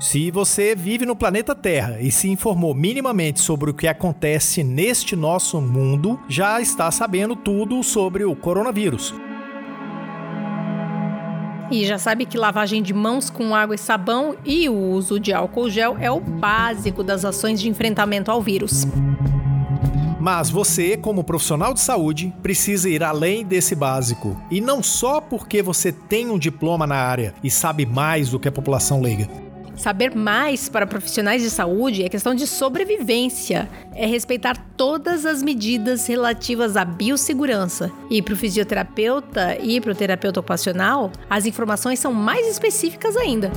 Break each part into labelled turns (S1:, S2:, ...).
S1: Se você vive no planeta Terra e se informou minimamente sobre o que acontece neste nosso mundo, já está sabendo tudo sobre o coronavírus.
S2: E já sabe que lavagem de mãos com água e sabão e o uso de álcool gel é o básico das ações de enfrentamento ao vírus.
S1: Mas você, como profissional de saúde, precisa ir além desse básico. E não só porque você tem um diploma na área e sabe mais do que a população leiga.
S2: Saber mais para profissionais de saúde é questão de sobrevivência. É respeitar todas as medidas relativas à biossegurança. E para o fisioterapeuta e para o terapeuta ocupacional, as informações são mais específicas ainda.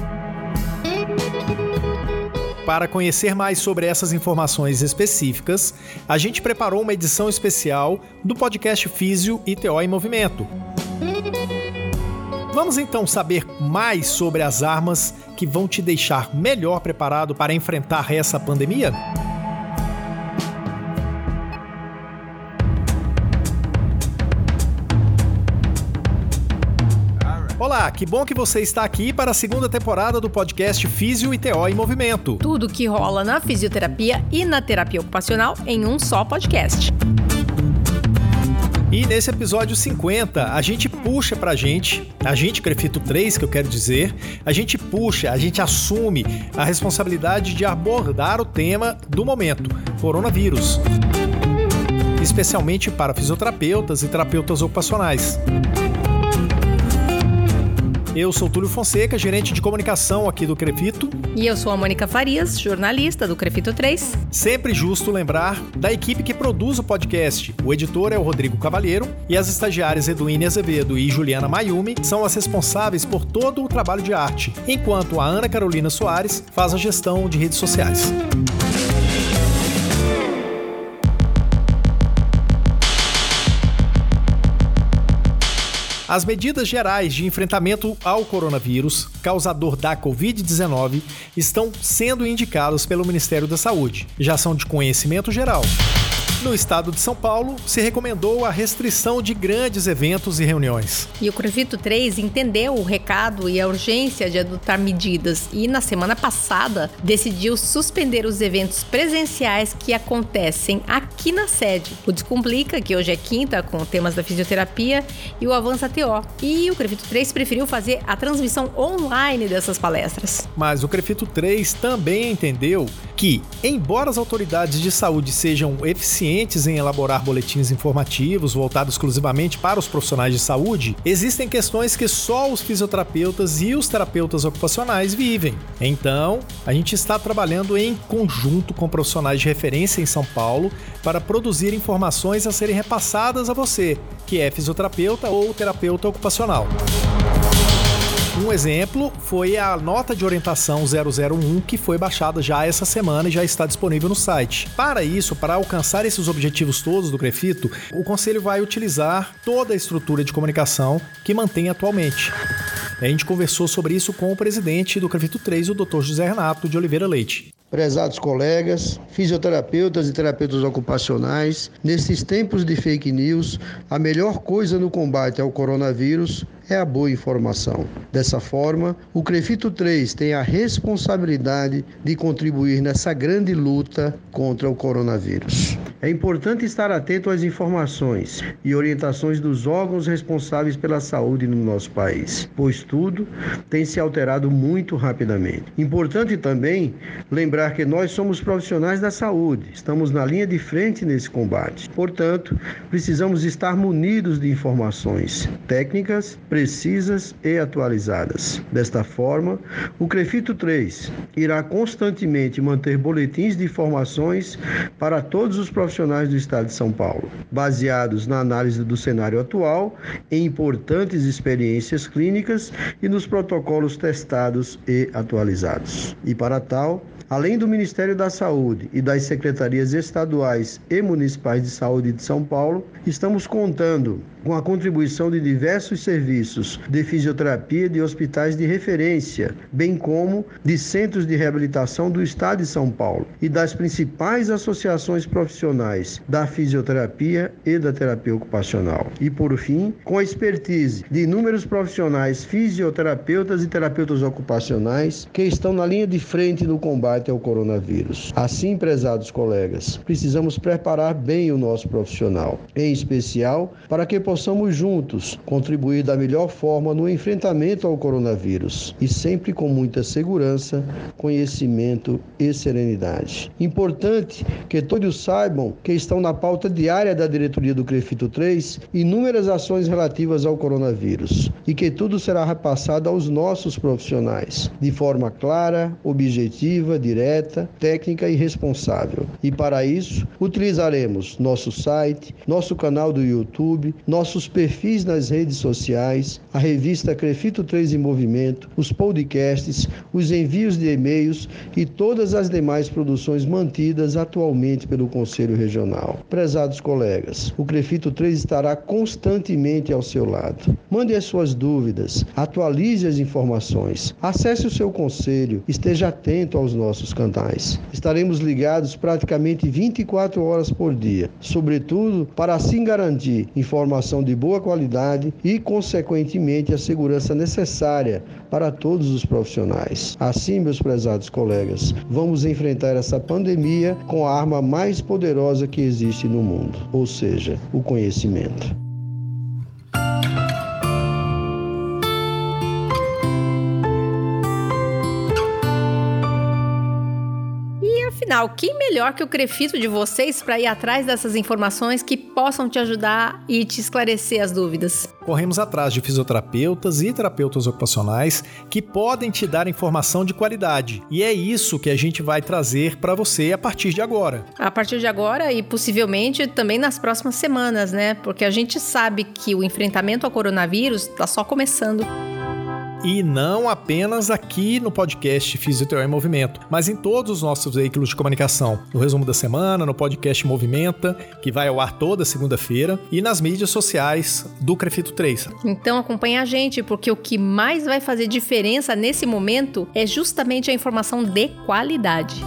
S1: Para conhecer mais sobre essas informações específicas, a gente preparou uma edição especial do podcast Físio e TO em Movimento. Vamos então saber mais sobre as armas que vão te deixar melhor preparado para enfrentar essa pandemia? Olá, que bom que você está aqui para a segunda temporada do podcast Físio e TO em Movimento.
S2: Tudo que rola na fisioterapia e na terapia ocupacional em um só podcast.
S1: E nesse episódio 50, a gente puxa pra gente, a gente Crefito 3, que eu quero dizer, a gente puxa, a gente assume a responsabilidade de abordar o tema do momento, coronavírus. Especialmente para fisioterapeutas e terapeutas ocupacionais. Eu sou Túlio Fonseca, gerente de comunicação aqui do Crefito.
S2: E eu sou a Mônica Farias, jornalista do Crefito 3.
S1: Sempre justo lembrar da equipe que produz o podcast. O editor é o Rodrigo Cavalheiro e as estagiárias Eduine Azevedo e Juliana Mayumi são as responsáveis por todo o trabalho de arte, enquanto a Ana Carolina Soares faz a gestão de redes sociais. As medidas gerais de enfrentamento ao coronavírus, causador da Covid-19, estão sendo indicadas pelo Ministério da Saúde. Já são de conhecimento geral. No estado de São Paulo, se recomendou a restrição de grandes eventos e reuniões.
S2: E o Crefito 3 entendeu o recado e a urgência de adotar medidas e, na semana passada, decidiu suspender os eventos presenciais que acontecem aqui na sede. O Descomplica, que hoje é quinta, com temas da fisioterapia, e o Avança TO. E o Crefito 3 preferiu fazer a transmissão online dessas palestras.
S1: Mas o Crefito 3 também entendeu que, embora as autoridades de saúde sejam eficientes, eficientes em elaborar boletins informativos voltados exclusivamente para os profissionais de saúde, existem questões que só os fisioterapeutas e os terapeutas ocupacionais vivem. Então, a gente está trabalhando em conjunto com profissionais de referência em São Paulo para produzir informações a serem repassadas a você, que é fisioterapeuta ou terapeuta ocupacional. Um exemplo foi a nota de orientação 001 que foi baixada já essa semana e já está disponível no site. Para isso, para alcançar esses objetivos todos do Grefito, o conselho vai utilizar toda a estrutura de comunicação que mantém atualmente. A gente conversou sobre isso com o presidente do Crefito 3, o Dr. José Renato de Oliveira Leite.
S3: Prezados colegas, fisioterapeutas e terapeutas ocupacionais, nesses tempos de fake news, a melhor coisa no combate ao coronavírus é a boa informação. Dessa forma, o Crefito 3 tem a responsabilidade de contribuir nessa grande luta contra o coronavírus. É importante estar atento às informações e orientações dos órgãos responsáveis pela saúde no nosso país, pois tudo tem se alterado muito rapidamente. Importante também lembrar que nós somos profissionais da saúde, estamos na linha de frente nesse combate. Portanto, precisamos estar munidos de informações técnicas, precisas e atualizadas. Desta forma, o Crefito 3 irá constantemente manter boletins de informações para todos os profissionais do Estado de São Paulo, baseados na análise do cenário atual, em importantes experiências clínicas e nos protocolos testados e atualizados. E para tal, Além do Ministério da Saúde e das secretarias estaduais e municipais de saúde de São Paulo, estamos contando com a contribuição de diversos serviços de fisioterapia de hospitais de referência, bem como de centros de reabilitação do Estado de São Paulo e das principais associações profissionais da fisioterapia e da terapia ocupacional. E por fim, com a expertise de inúmeros profissionais fisioterapeutas e terapeutas ocupacionais que estão na linha de frente no combate ao coronavírus. Assim, prezados colegas, precisamos preparar bem o nosso profissional, em especial para que possamos juntos contribuir da melhor forma no enfrentamento ao coronavírus e sempre com muita segurança, conhecimento e serenidade. Importante que todos saibam que estão na pauta diária da diretoria do CREFITO 3 inúmeras ações relativas ao coronavírus e que tudo será repassado aos nossos profissionais de forma clara, objetiva, direta, técnica e responsável. E para isso, utilizaremos nosso site, nosso canal do YouTube, nossos perfis nas redes sociais, a revista Crefito 3 em Movimento, os podcasts, os envios de e-mails e todas as demais produções mantidas atualmente pelo Conselho Regional. Prezados colegas, o Crefito 3 estará constantemente ao seu lado. Mande as suas dúvidas, atualize as informações, acesse o seu conselho, esteja atento aos nossos canais. Estaremos ligados praticamente 24 horas por dia, sobretudo para assim garantir informação de boa qualidade e, consequentemente, a segurança necessária para todos os profissionais. Assim, meus prezados colegas, vamos enfrentar essa pandemia com a arma mais poderosa que existe no mundo, ou seja, o conhecimento.
S2: Afinal, quem melhor que o Crefito de vocês para ir atrás dessas informações que possam te ajudar e te esclarecer as dúvidas?
S1: Corremos atrás de fisioterapeutas e terapeutas ocupacionais que podem te dar informação de qualidade. E é isso que a gente vai trazer para você a partir de agora.
S2: A partir de agora e possivelmente também nas próximas semanas, né? Porque a gente sabe que o enfrentamento ao coronavírus está só começando
S1: e não apenas aqui no podcast Fisioterapia em Movimento, mas em todos os nossos veículos de comunicação. No resumo da semana, no podcast Movimenta, que vai ao ar toda segunda-feira, e nas mídias sociais do Crefito 3.
S2: Então acompanhe a gente, porque o que mais vai fazer diferença nesse momento é justamente a informação de qualidade.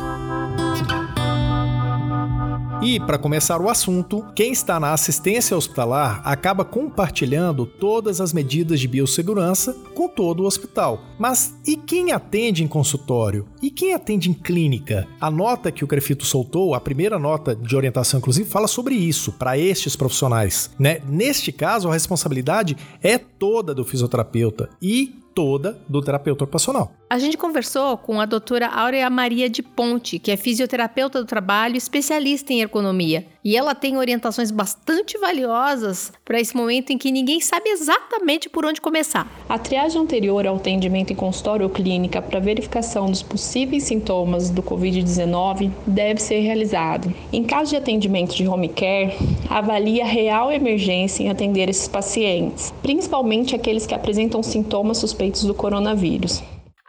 S1: E, para começar o assunto, quem está na assistência hospitalar acaba compartilhando todas as medidas de biossegurança com todo o hospital. Mas e quem atende em consultório? E quem atende em clínica? A nota que o Crefito soltou, a primeira nota de orientação, inclusive, fala sobre isso para estes profissionais. Né? Neste caso, a responsabilidade é toda do fisioterapeuta e toda do terapeuta ocupacional.
S2: A gente conversou com a doutora Áurea Maria de Ponte, que é fisioterapeuta do trabalho, especialista em ergonomia. E ela tem orientações bastante valiosas para esse momento em que ninguém sabe exatamente por onde começar.
S4: A triagem anterior ao atendimento em consultório ou clínica para verificação dos possíveis sintomas do Covid-19 deve ser realizada. Em caso de atendimento de home care, avalie a real emergência em atender esses pacientes, principalmente aqueles que apresentam sintomas suspeitos do coronavírus.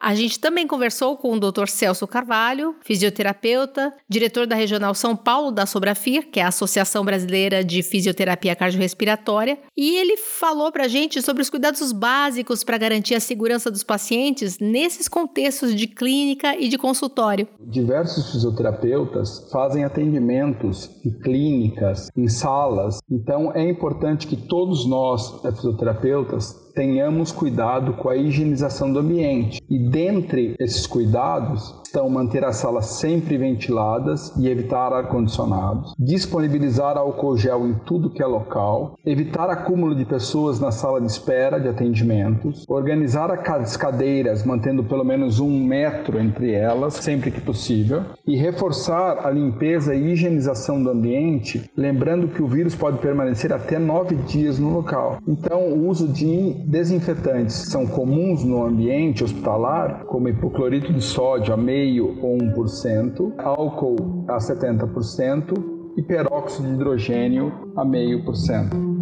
S2: A gente também conversou com o Dr. Celso Carvalho, fisioterapeuta, diretor da Regional São Paulo da Sobrafir, que é a Associação Brasileira de Fisioterapia Cardiorrespiratória, e ele falou para a gente sobre os cuidados básicos para garantir a segurança dos pacientes nesses contextos de clínica e de consultório.
S5: Diversos fisioterapeutas fazem atendimentos em clínicas, em salas, então é importante que todos nós, fisioterapeutas, tenhamos cuidado com a higienização do ambiente. E dentre esses cuidados estão manter as salas sempre ventiladas e evitar ar-condicionado, disponibilizar álcool gel em tudo que é local, evitar acúmulo de pessoas na sala de espera de atendimentos, organizar as cadeiras mantendo pelo menos um metro entre elas sempre que possível e reforçar a limpeza e higienização do ambiente, lembrando que o vírus pode permanecer até nove dias no local. Então, o uso de desinfetantes que são comuns no ambiente hospitalar, como hipoclorito de sódio, ameixa, 0,5% ou 1%, álcool a 70% e peróxido de hidrogênio a 0,5%.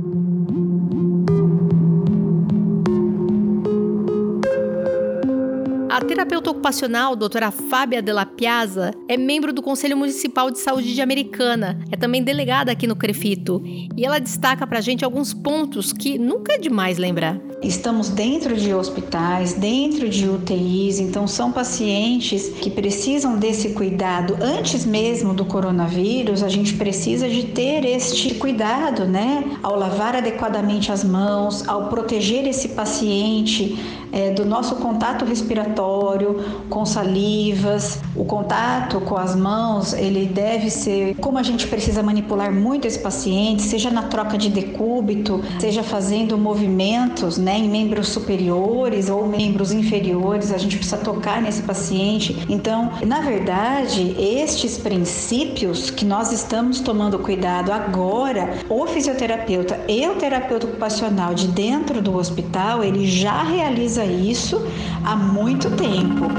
S2: Terapeuta ocupacional, doutora Fábia Della Piazza, é membro do Conselho Municipal de Saúde de Americana, é também delegada aqui no Crefito, e ela destaca pra gente alguns pontos que nunca é demais lembrar.
S6: Estamos dentro de hospitais, dentro de UTIs, então são pacientes que precisam desse cuidado antes mesmo do coronavírus. A gente precisa de ter este cuidado, né? Ao lavar adequadamente as mãos, ao proteger esse paciente é, do nosso contato respiratório com salivas, o contato com as mãos, ele deve ser como a gente precisa manipular muito esse paciente, seja na troca de decúbito, seja fazendo movimentos, né? em membros superiores ou membros inferiores, a gente precisa tocar nesse paciente. Então, na verdade, estes princípios que nós estamos tomando cuidado agora, o fisioterapeuta e o terapeuta ocupacional de dentro do hospital, ele já realiza isso há muito tempo tempo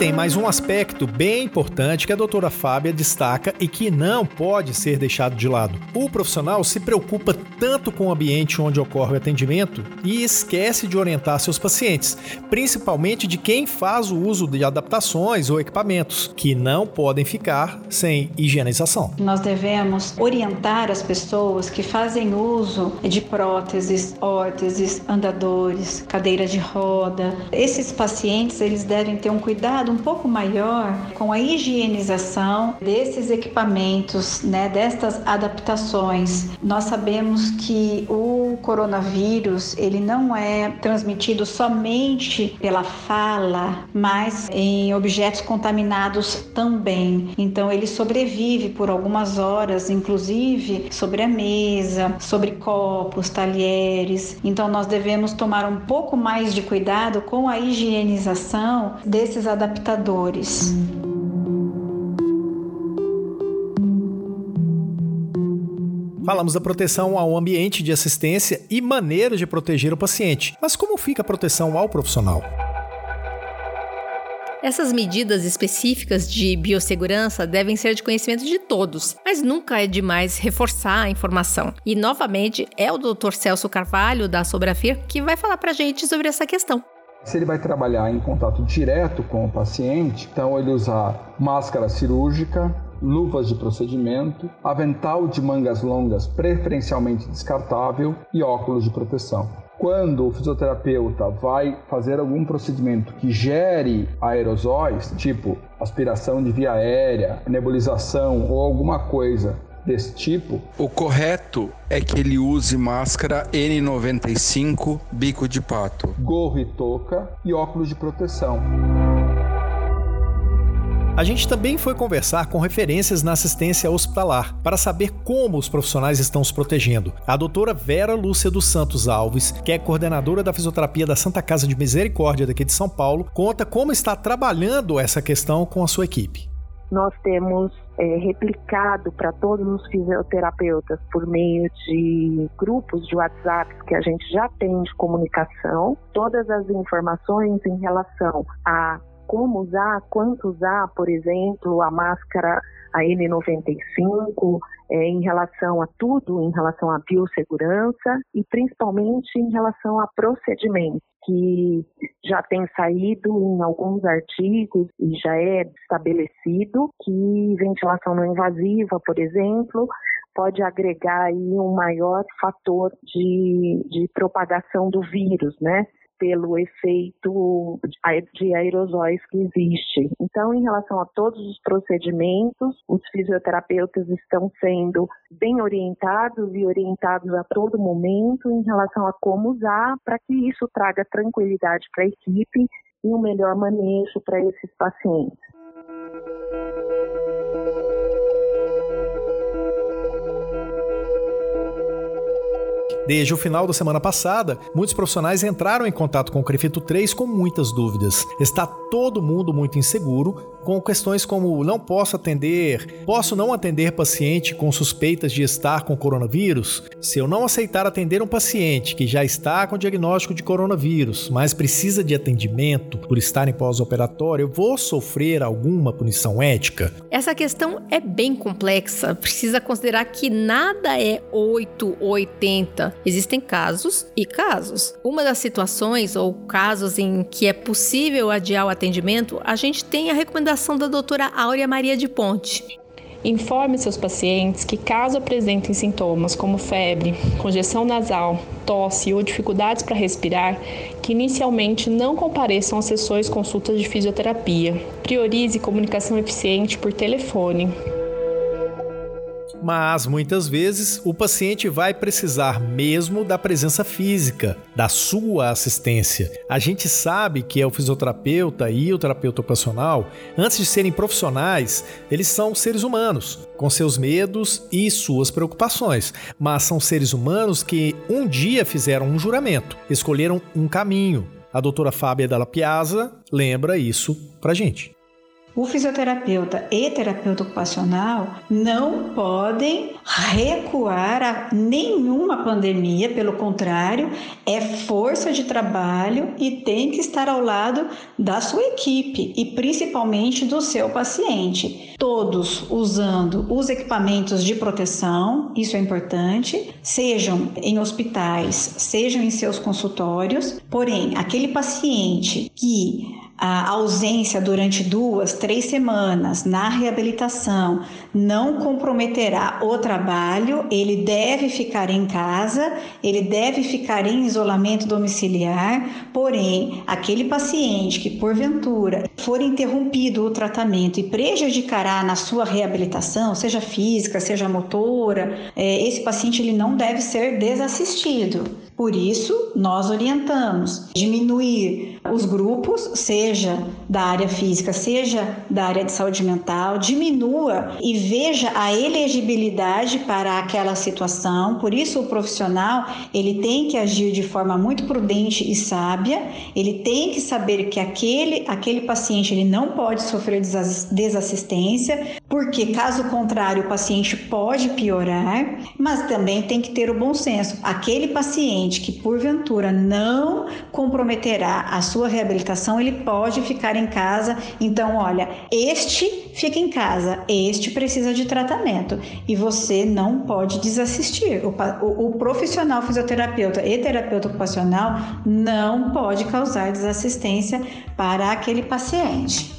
S1: tem mais um aspecto bem importante que a doutora Fábia destaca e que não pode ser deixado de lado. O profissional se preocupa tanto com o ambiente onde ocorre o atendimento e esquece de orientar seus pacientes, principalmente de quem faz o uso de adaptações ou equipamentos, que não podem ficar sem higienização.
S6: Nós devemos orientar as pessoas que fazem uso de próteses, órteses, andadores, cadeiras de roda. Esses pacientes, eles devem ter um cuidado um pouco maior com a higienização desses equipamentos, né, destas adaptações. Nós sabemos que o coronavírus ele não é transmitido somente pela fala, mas em objetos contaminados também. Então ele sobrevive por algumas horas, inclusive sobre a mesa, sobre copos, talheres. Então nós devemos tomar um pouco mais de cuidado com a higienização desses adaptadores.
S1: Falamos da proteção ao ambiente de assistência e maneiras de proteger o paciente. Mas como fica a proteção ao profissional?
S2: Essas medidas específicas de biossegurança devem ser de conhecimento de todos, mas nunca é demais reforçar a informação. E novamente é o Dr. Celso Carvalho da Sobrafir que vai falar pra gente sobre essa questão.
S5: Se ele vai trabalhar em contato direto com o paciente, então ele usar máscara cirúrgica, luvas de procedimento, avental de mangas longas preferencialmente descartável e óculos de proteção. Quando o fisioterapeuta vai fazer algum procedimento que gere aerosóis, tipo aspiração de via aérea, nebulização ou alguma coisa desse tipo?
S7: O correto é que ele use máscara N95 bico de pato,
S5: gorro e touca e óculos de proteção.
S1: A gente também foi conversar com referências na assistência hospitalar para saber como os profissionais estão se protegendo. A doutora Vera Lúcia dos Santos Alves, que é coordenadora da fisioterapia da Santa Casa de Misericórdia daqui de São Paulo, conta como está trabalhando essa questão com a sua equipe.
S8: Nós temos é, replicado para todos os fisioterapeutas por meio de grupos de WhatsApp que a gente já tem de comunicação, todas as informações em relação a como usar, quanto usar, por exemplo, a máscara a N95, é, em relação a tudo, em relação à biossegurança e principalmente em relação a procedimentos que já tem saído em alguns artigos e já é estabelecido que ventilação não invasiva, por exemplo, pode agregar aí um maior fator de, de propagação do vírus, né? Pelo efeito de aerosóis que existe. Então, em relação a todos os procedimentos, os fisioterapeutas estão sendo bem orientados e orientados a todo momento em relação a como usar para que isso traga tranquilidade para a equipe e um melhor manejo para esses pacientes.
S1: Desde o final da semana passada, muitos profissionais entraram em contato com o Crefito 3 com muitas dúvidas. Está todo mundo muito inseguro com questões como não posso atender, posso não atender paciente com suspeitas de estar com coronavírus? Se eu não aceitar atender um paciente que já está com diagnóstico de coronavírus, mas precisa de atendimento por estar em pós-operatório, eu vou sofrer alguma punição ética?
S2: Essa questão é bem complexa. Precisa considerar que nada é 8 ou 80. Existem casos e casos. Uma das situações ou casos em que é possível adiar o atendimento, a gente tem a recomendação da doutora Áurea Maria de Ponte.
S4: Informe seus pacientes que, caso apresentem sintomas como febre, congestão nasal, tosse ou dificuldades para respirar, que inicialmente não compareçam às sessões consultas de fisioterapia. Priorize comunicação eficiente por telefone,
S1: mas muitas vezes o paciente vai precisar mesmo da presença física, da sua assistência. A gente sabe que é o fisioterapeuta e o terapeuta ocupacional, antes de serem profissionais, eles são seres humanos, com seus medos e suas preocupações, mas são seres humanos que um dia fizeram um juramento, escolheram um caminho. A doutora Fábia Dalla Piazza lembra isso pra gente.
S6: O fisioterapeuta e terapeuta ocupacional não podem recuar a nenhuma pandemia, pelo contrário, é força de trabalho e tem que estar ao lado da sua equipe e principalmente do seu paciente. Todos usando os equipamentos de proteção, isso é importante, sejam em hospitais, sejam em seus consultórios, porém, aquele paciente que a ausência durante duas, três semanas na reabilitação não comprometerá o trabalho, ele deve ficar em casa, ele deve ficar em isolamento domiciliar, porém, aquele paciente que porventura for interrompido o tratamento e prejudicará na sua reabilitação, seja física, seja motora, é, esse paciente ele não deve ser desassistido. Por isso, nós orientamos diminuir os grupos, seja da área física, seja da área de saúde mental, diminua e veja a elegibilidade para aquela situação. Por isso, o profissional ele tem que agir de forma muito prudente e sábia. Ele tem que saber que aquele aquele paciente ele não pode sofrer desassistência, porque caso contrário o paciente pode piorar. Mas também tem que ter o bom senso. Aquele paciente paciente que porventura não comprometerá a sua reabilitação, ele pode ficar em casa. Então, olha, este fica em casa, este precisa de tratamento e você não pode desassistir. O, o, o profissional fisioterapeuta e terapeuta ocupacional não pode causar desassistência para aquele paciente.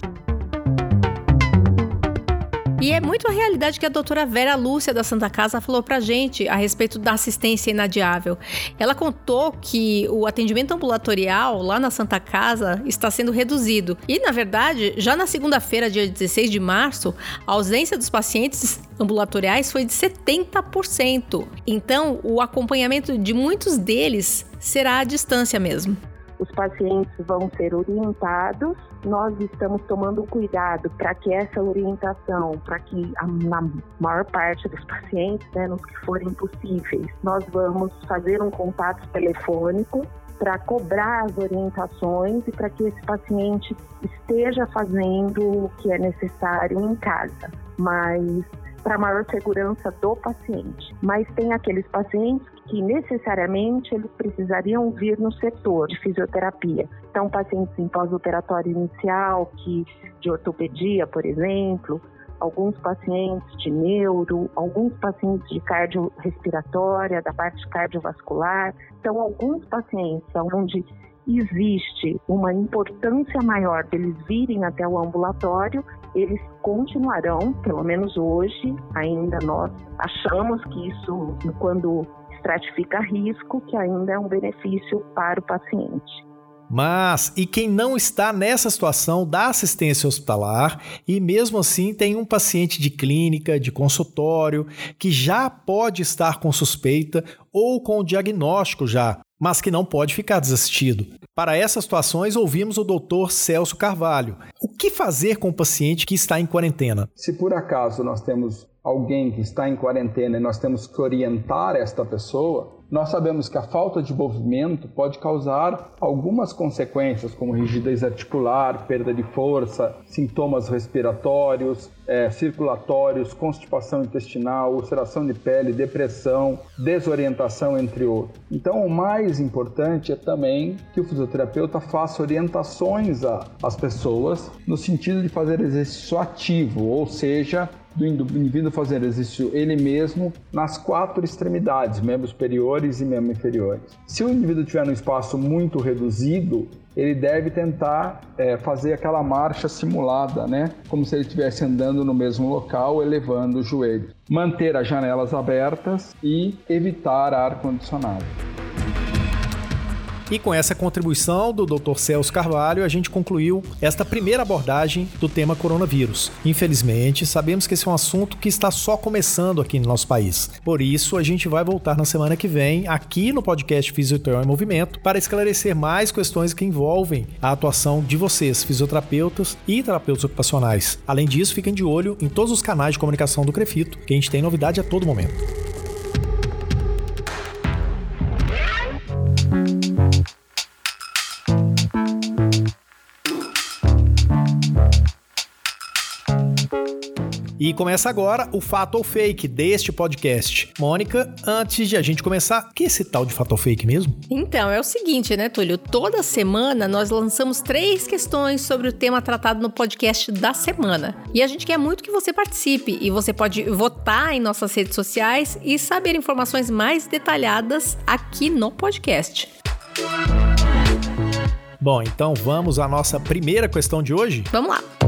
S2: E é muito a realidade que a doutora Vera Lúcia da Santa Casa falou pra gente a respeito da assistência inadiável. Ela contou que o atendimento ambulatorial lá na Santa Casa está sendo reduzido. E, na verdade, já na segunda-feira, dia 16 de março, a ausência dos pacientes ambulatoriais foi de 70%. Então, o acompanhamento de muitos deles será à distância mesmo
S8: os pacientes vão ser orientados. Nós estamos tomando cuidado para que essa orientação, para que a, na maior parte dos pacientes, né, nos que forem possíveis, nós vamos fazer um contato telefônico para cobrar as orientações e para que esse paciente esteja fazendo o que é necessário em casa. Mas para maior segurança do paciente. Mas tem aqueles pacientes que necessariamente eles precisariam vir no setor de fisioterapia. Então, pacientes em pós-operatório inicial, que de ortopedia, por exemplo, alguns pacientes de neuro, alguns pacientes de cardiorrespiratória, da parte cardiovascular. Então, alguns pacientes onde existe uma importância maior deles virem até o ambulatório, eles continuarão, pelo menos hoje, ainda nós achamos que isso, quando estratifica risco, que ainda é um benefício para o paciente.
S1: Mas e quem não está nessa situação da assistência hospitalar e mesmo assim tem um paciente de clínica, de consultório, que já pode estar com suspeita ou com diagnóstico já, mas que não pode ficar desistido. Para essas situações, ouvimos o doutor Celso Carvalho. O que fazer com o paciente que está em quarentena?
S5: Se por acaso nós temos alguém que está em quarentena e nós temos que orientar esta pessoa, nós sabemos que a falta de movimento pode causar algumas consequências, como rigidez articular, perda de força, sintomas respiratórios, é, circulatórios, constipação intestinal, ulceração de pele, depressão, desorientação, entre outros. Então, o mais importante é também que o fisioterapeuta faça orientações às pessoas no sentido de fazer exercício ativo, ou seja, do indivíduo fazer exercício ele mesmo nas quatro extremidades, membros superiores e membros inferiores. Se o indivíduo estiver num espaço muito reduzido, ele deve tentar é, fazer aquela marcha simulada, né? Como se ele estivesse andando no mesmo local, elevando o joelho. Manter as janelas abertas e evitar ar condicionado.
S1: E com essa contribuição do Dr. Celso Carvalho, a gente concluiu esta primeira abordagem do tema coronavírus. Infelizmente, sabemos que esse é um assunto que está só começando aqui no nosso país. Por isso, a gente vai voltar na semana que vem, aqui no podcast Fisioterapia em Movimento, para esclarecer mais questões que envolvem a atuação de vocês, fisioterapeutas e terapeutas ocupacionais. Além disso, fiquem de olho em todos os canais de comunicação do Crefito, que a gente tem novidade a todo momento. E começa agora o Fato ou Fake deste podcast. Mônica, antes de a gente começar, o que é esse tal de Fato ou Fake mesmo?
S2: Então, é o seguinte, né, Túlio? Toda semana nós lançamos três questões sobre o tema tratado no podcast da semana. E a gente quer muito que você participe e você pode votar em nossas redes sociais e saber informações mais detalhadas aqui no podcast.
S1: Bom, então vamos à nossa primeira questão de hoje?
S2: Vamos lá.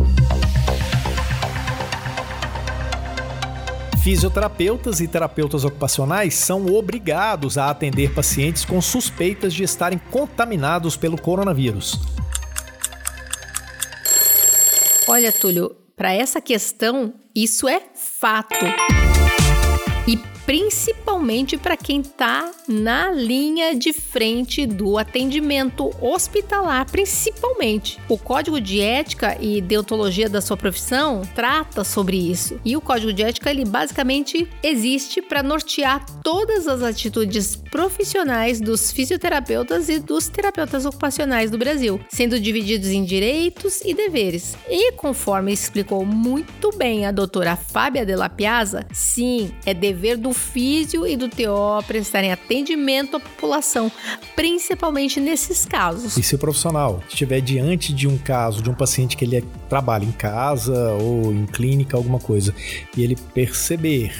S1: Fisioterapeutas e terapeutas ocupacionais são obrigados a atender pacientes com suspeitas de estarem contaminados pelo coronavírus.
S2: Olha, Túlio, para essa questão, isso é fato. E principalmente para quem está na linha de frente do atendimento hospitalar, principalmente. O Código de Ética e Deontologia da sua profissão trata sobre isso. E o Código de Ética ele basicamente existe para nortear todas as atitudes profissionais dos fisioterapeutas e dos terapeutas ocupacionais do Brasil, sendo divididos em direitos e deveres. E conforme explicou muito bem a doutora Fábia Della Piazza, sim, é dever do físio e do TO prestarem atendimento à população, principalmente nesses casos.
S1: E se o profissional estiver diante de um caso de um paciente que ele é, trabalha em casa ou em clínica, alguma coisa, e ele perceber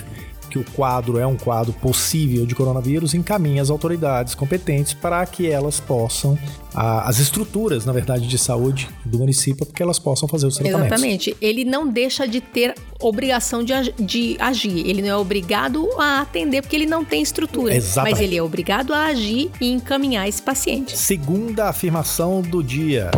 S1: que o quadro é um quadro possível de coronavírus, encaminha as autoridades competentes para que elas possam, a, as estruturas, na verdade, de saúde do município, para que elas possam fazer os tratamentos.
S2: Exatamente. Ele não deixa de ter obrigação de, de agir. Ele não é obrigado a atender porque ele não tem estrutura. Exatamente. Mas ele é obrigado a agir e encaminhar esse paciente.
S1: Segunda afirmação do dia.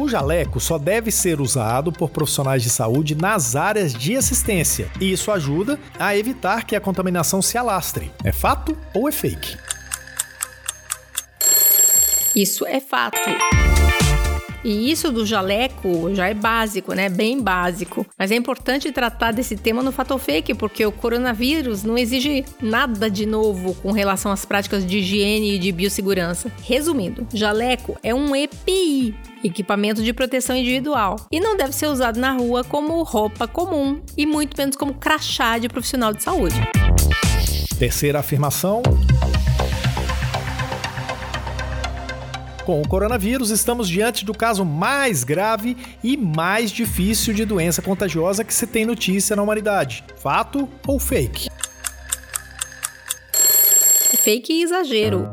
S1: O jaleco só deve ser usado por profissionais de saúde nas áreas de assistência, e isso ajuda a evitar que a contaminação se alastre. É fato ou é fake?
S2: Isso é fato. E isso do jaleco já é básico, né? Bem básico. Mas é importante tratar desse tema no fator fake, porque o coronavírus não exige nada de novo com relação às práticas de higiene e de biossegurança. Resumindo, jaleco é um EPI, equipamento de proteção individual, e não deve ser usado na rua como roupa comum e muito menos como crachá de profissional de saúde.
S1: Terceira afirmação. Com o coronavírus, estamos diante do caso mais grave e mais difícil de doença contagiosa que se tem notícia na humanidade. Fato ou fake?
S2: Fake e exagero.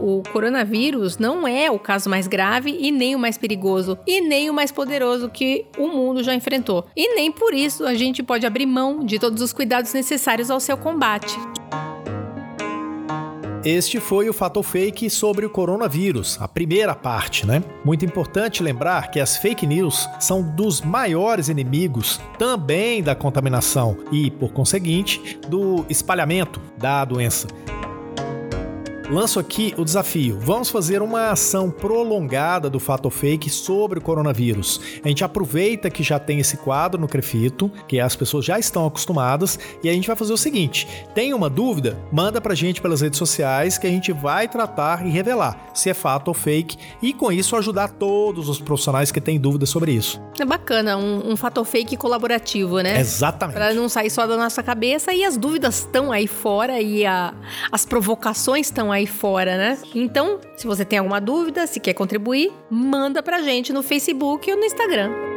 S2: O coronavírus não é o caso mais grave e nem o mais perigoso e nem o mais poderoso que o mundo já enfrentou. E nem por isso a gente pode abrir mão de todos os cuidados necessários ao seu combate.
S1: Este foi o Fato Fake sobre o coronavírus, a primeira parte, né? Muito importante lembrar que as fake news são dos maiores inimigos também da contaminação e, por conseguinte, do espalhamento da doença. Lanço aqui o desafio. Vamos fazer uma ação prolongada do fato ou fake sobre o coronavírus. A gente aproveita que já tem esse quadro no Crefito, que as pessoas já estão acostumadas, e a gente vai fazer o seguinte: tem uma dúvida? Manda pra gente pelas redes sociais que a gente vai tratar e revelar se é fato ou fake, e com isso ajudar todos os profissionais que têm dúvidas sobre isso.
S2: É bacana, um, um fato fake colaborativo, né?
S1: Exatamente.
S2: Pra não sair só da nossa cabeça e as dúvidas estão aí fora e a, as provocações estão aí fora, né? Então, se você tem alguma dúvida, se quer contribuir, manda pra gente no Facebook ou no Instagram.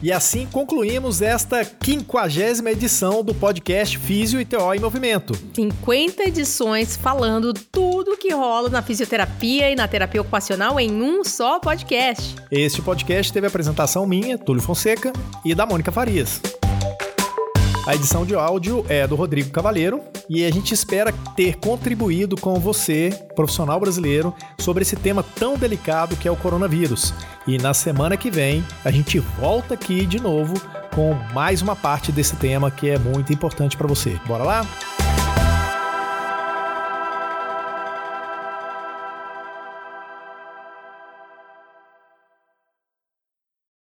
S1: E assim concluímos esta quinquagésima edição do podcast Físio e TO em Movimento.
S2: 50 edições falando tudo que rola na fisioterapia e na terapia ocupacional em um só podcast.
S1: Este podcast teve a apresentação minha, Túlio Fonseca, e da Mônica Farias. A edição de áudio é do Rodrigo Cavaleiro e a gente espera ter contribuído com você, profissional brasileiro, sobre esse tema tão delicado que é o coronavírus. E na semana que vem a gente volta aqui de novo com mais uma parte desse tema que é muito importante para você. Bora lá?